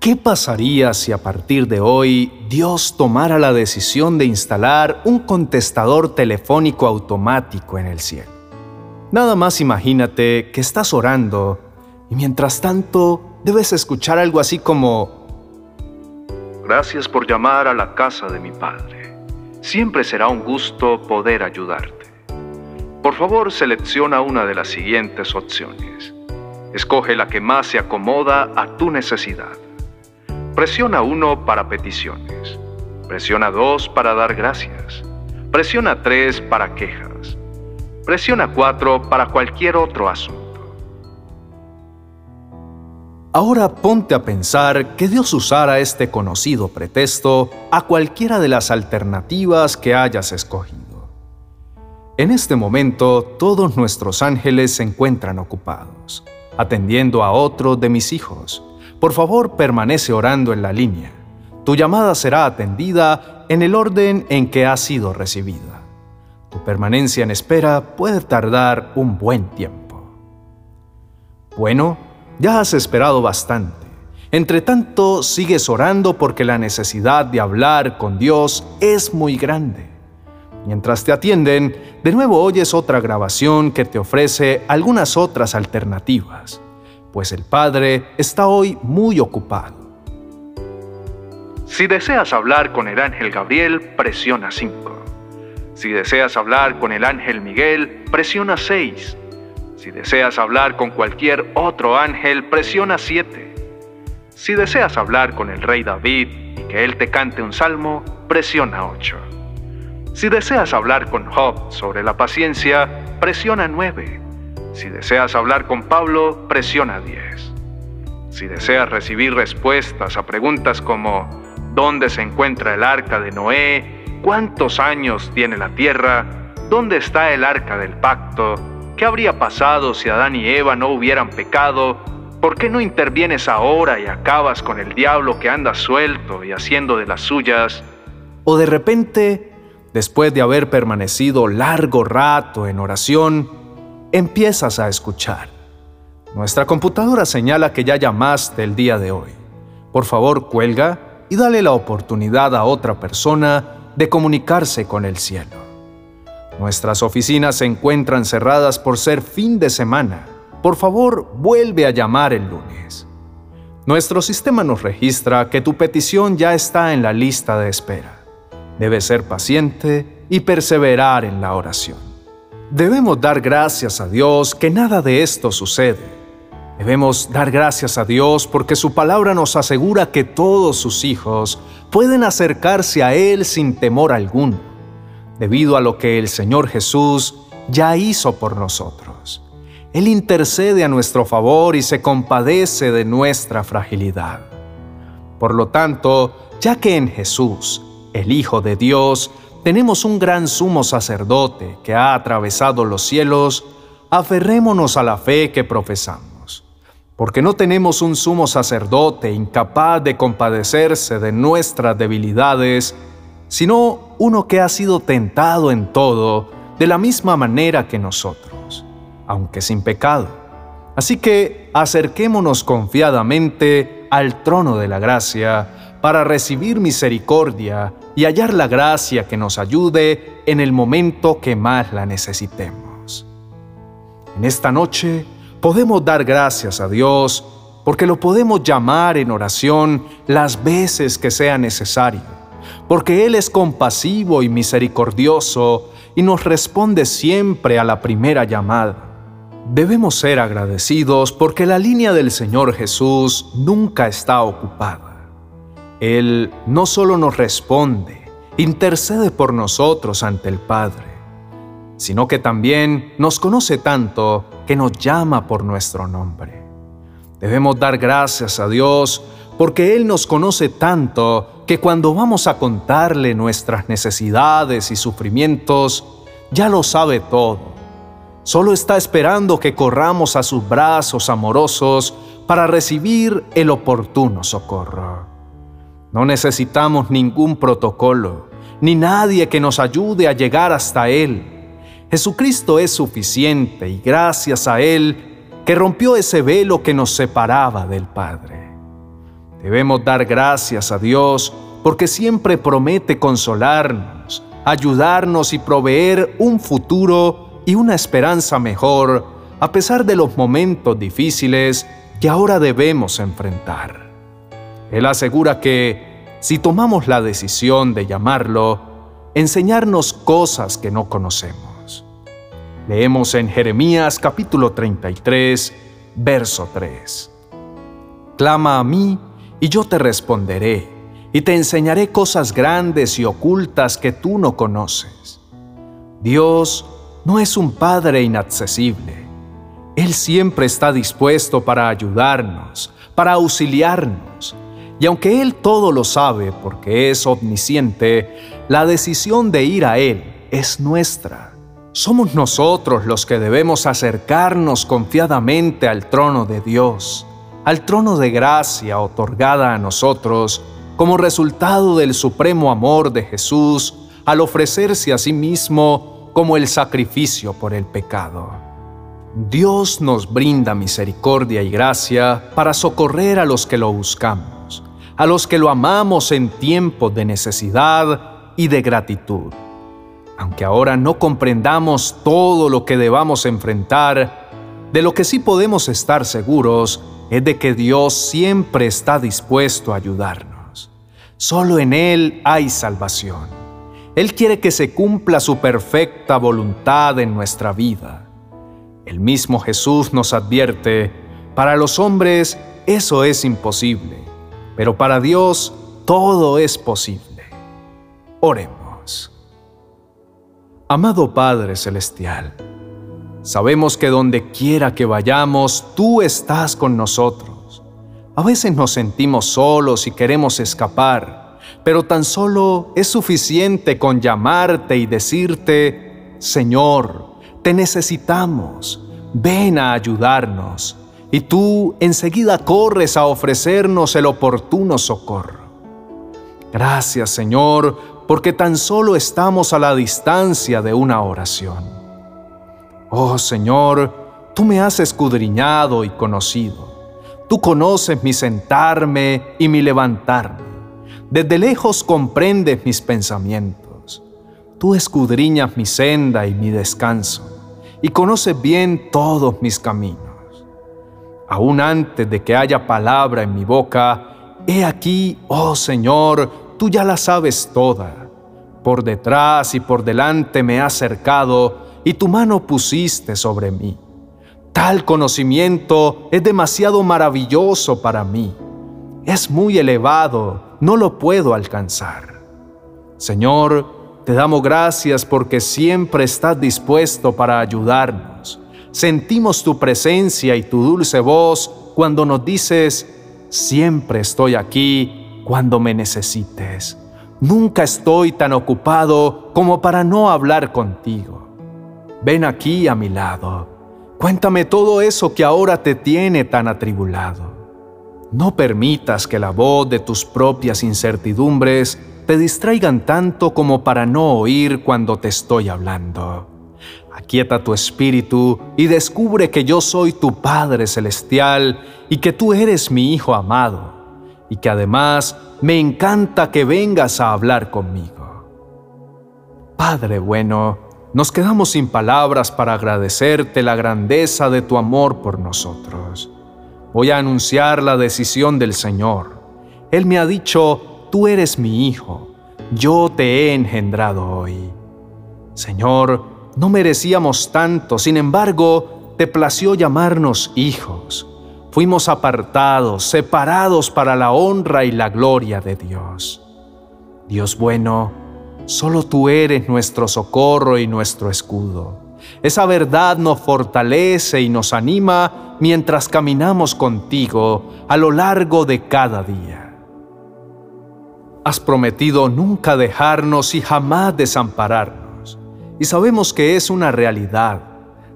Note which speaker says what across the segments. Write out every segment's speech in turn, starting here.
Speaker 1: ¿Qué pasaría si a partir de hoy Dios tomara la decisión de instalar un contestador telefónico automático en el cielo? Nada más imagínate que estás orando y mientras tanto debes escuchar algo así como, Gracias por llamar a la casa de mi Padre. Siempre será un gusto poder ayudarte. Por favor, selecciona una de las siguientes opciones. Escoge la que más se acomoda a tu necesidad. Presiona 1 para peticiones. Presiona 2 para dar gracias. Presiona 3 para quejas. Presiona 4 para cualquier otro asunto. Ahora ponte a pensar que Dios usara este conocido pretexto a cualquiera de las alternativas que hayas escogido. En este momento todos nuestros ángeles se encuentran ocupados, atendiendo a otro de mis hijos, por favor, permanece orando en la línea. Tu llamada será atendida en el orden en que ha sido recibida. Tu permanencia en espera puede tardar un buen tiempo. Bueno, ya has esperado bastante. Entre tanto, sigues orando porque la necesidad de hablar con Dios es muy grande. Mientras te atienden, de nuevo oyes otra grabación que te ofrece algunas otras alternativas pues el Padre está hoy muy ocupado. Si deseas hablar con el ángel Gabriel, presiona 5. Si deseas hablar con el ángel Miguel, presiona 6. Si deseas hablar con cualquier otro ángel, presiona 7. Si deseas hablar con el rey David y que él te cante un salmo, presiona 8. Si deseas hablar con Job sobre la paciencia, presiona 9. Si deseas hablar con Pablo, presiona 10. Si deseas recibir respuestas a preguntas como ¿dónde se encuentra el arca de Noé? ¿Cuántos años tiene la tierra? ¿Dónde está el arca del pacto? ¿Qué habría pasado si Adán y Eva no hubieran pecado? ¿Por qué no intervienes ahora y acabas con el diablo que anda suelto y haciendo de las suyas? O de repente, después de haber permanecido largo rato en oración, empiezas a escuchar. Nuestra computadora señala que ya llamaste el día de hoy. Por favor, cuelga y dale la oportunidad a otra persona de comunicarse con el cielo. Nuestras oficinas se encuentran cerradas por ser fin de semana. Por favor, vuelve a llamar el lunes. Nuestro sistema nos registra que tu petición ya está en la lista de espera. Debes ser paciente y perseverar en la oración. Debemos dar gracias a Dios que nada de esto sucede. Debemos dar gracias a Dios porque su palabra nos asegura que todos sus hijos pueden acercarse a Él sin temor alguno, debido a lo que el Señor Jesús ya hizo por nosotros. Él intercede a nuestro favor y se compadece de nuestra fragilidad. Por lo tanto, ya que en Jesús, el Hijo de Dios, tenemos un gran sumo sacerdote que ha atravesado los cielos, aferrémonos a la fe que profesamos, porque no tenemos un sumo sacerdote incapaz de compadecerse de nuestras debilidades, sino uno que ha sido tentado en todo de la misma manera que nosotros, aunque sin pecado. Así que acerquémonos confiadamente al trono de la gracia para recibir misericordia y hallar la gracia que nos ayude en el momento que más la necesitemos. En esta noche podemos dar gracias a Dios porque lo podemos llamar en oración las veces que sea necesario, porque Él es compasivo y misericordioso y nos responde siempre a la primera llamada. Debemos ser agradecidos porque la línea del Señor Jesús nunca está ocupada. Él no solo nos responde, intercede por nosotros ante el Padre, sino que también nos conoce tanto que nos llama por nuestro nombre. Debemos dar gracias a Dios porque Él nos conoce tanto que cuando vamos a contarle nuestras necesidades y sufrimientos, ya lo sabe todo. Solo está esperando que corramos a sus brazos amorosos para recibir el oportuno socorro. No necesitamos ningún protocolo, ni nadie que nos ayude a llegar hasta Él. Jesucristo es suficiente y gracias a Él que rompió ese velo que nos separaba del Padre. Debemos dar gracias a Dios porque siempre promete consolarnos, ayudarnos y proveer un futuro y una esperanza mejor a pesar de los momentos difíciles que ahora debemos enfrentar. Él asegura que, si tomamos la decisión de llamarlo, enseñarnos cosas que no conocemos. Leemos en Jeremías capítulo 33, verso 3. Clama a mí y yo te responderé, y te enseñaré cosas grandes y ocultas que tú no conoces. Dios no es un Padre inaccesible. Él siempre está dispuesto para ayudarnos, para auxiliarnos. Y aunque Él todo lo sabe porque es omnisciente, la decisión de ir a Él es nuestra. Somos nosotros los que debemos acercarnos confiadamente al trono de Dios al trono de gracia otorgada a nosotros como resultado del supremo amor de Jesús al ofrecerse a sí mismo como el sacrificio por el pecado. Dios nos brinda misericordia y gracia para socorrer a los que lo buscamos, a los que lo amamos en tiempos de necesidad y de gratitud. Aunque ahora no comprendamos todo lo que debamos enfrentar, de lo que sí podemos estar seguros es de que Dios siempre está dispuesto a ayudarnos. Solo en Él hay salvación. Él quiere que se cumpla su perfecta voluntad en nuestra vida. El mismo Jesús nos advierte, para los hombres eso es imposible, pero para Dios todo es posible. Oremos. Amado Padre Celestial, Sabemos que donde quiera que vayamos, tú estás con nosotros. A veces nos sentimos solos y queremos escapar, pero tan solo es suficiente con llamarte y decirte, Señor, te necesitamos, ven a ayudarnos. Y tú enseguida corres a ofrecernos el oportuno socorro. Gracias, Señor, porque tan solo estamos a la distancia de una oración. Oh Señor, tú me has escudriñado y conocido. Tú conoces mi sentarme y mi levantarme. Desde lejos comprendes mis pensamientos. Tú escudriñas mi senda y mi descanso, y conoces bien todos mis caminos. Aún antes de que haya palabra en mi boca, he aquí, oh Señor, tú ya la sabes toda. Por detrás y por delante me has cercado, y tu mano pusiste sobre mí. Tal conocimiento es demasiado maravilloso para mí. Es muy elevado, no lo puedo alcanzar. Señor, te damos gracias porque siempre estás dispuesto para ayudarnos. Sentimos tu presencia y tu dulce voz cuando nos dices, siempre estoy aquí cuando me necesites. Nunca estoy tan ocupado como para no hablar contigo. Ven aquí a mi lado. Cuéntame todo eso que ahora te tiene tan atribulado. No permitas que la voz de tus propias incertidumbres te distraigan tanto como para no oír cuando te estoy hablando. Aquieta tu espíritu y descubre que yo soy tu Padre Celestial y que tú eres mi Hijo amado, y que además me encanta que vengas a hablar conmigo. Padre bueno, nos quedamos sin palabras para agradecerte la grandeza de tu amor por nosotros. Voy a anunciar la decisión del Señor. Él me ha dicho, tú eres mi hijo, yo te he engendrado hoy. Señor, no merecíamos tanto, sin embargo, te plació llamarnos hijos. Fuimos apartados, separados para la honra y la gloria de Dios. Dios bueno, Solo tú eres nuestro socorro y nuestro escudo. Esa verdad nos fortalece y nos anima mientras caminamos contigo a lo largo de cada día. Has prometido nunca dejarnos y jamás desampararnos, y sabemos que es una realidad.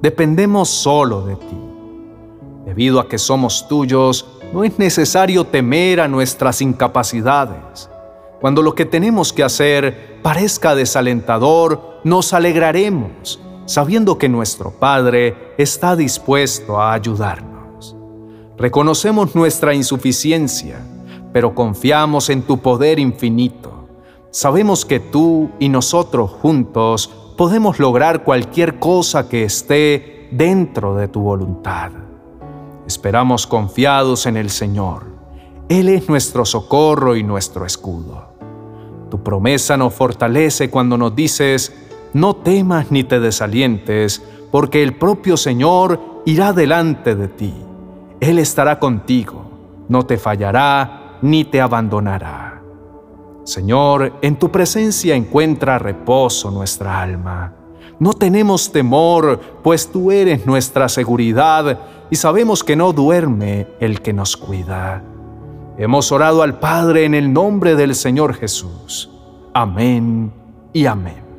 Speaker 1: Dependemos solo de ti. Debido a que somos tuyos, no es necesario temer a nuestras incapacidades cuando lo que tenemos que hacer parezca desalentador, nos alegraremos, sabiendo que nuestro Padre está dispuesto a ayudarnos. Reconocemos nuestra insuficiencia, pero confiamos en tu poder infinito. Sabemos que tú y nosotros juntos podemos lograr cualquier cosa que esté dentro de tu voluntad. Esperamos confiados en el Señor. Él es nuestro socorro y nuestro escudo. Tu promesa nos fortalece cuando nos dices, no temas ni te desalientes, porque el propio Señor irá delante de ti. Él estará contigo, no te fallará ni te abandonará. Señor, en tu presencia encuentra reposo nuestra alma. No tenemos temor, pues tú eres nuestra seguridad y sabemos que no duerme el que nos cuida. Hemos orado al Padre en el nombre del Señor Jesús. Amén y amén.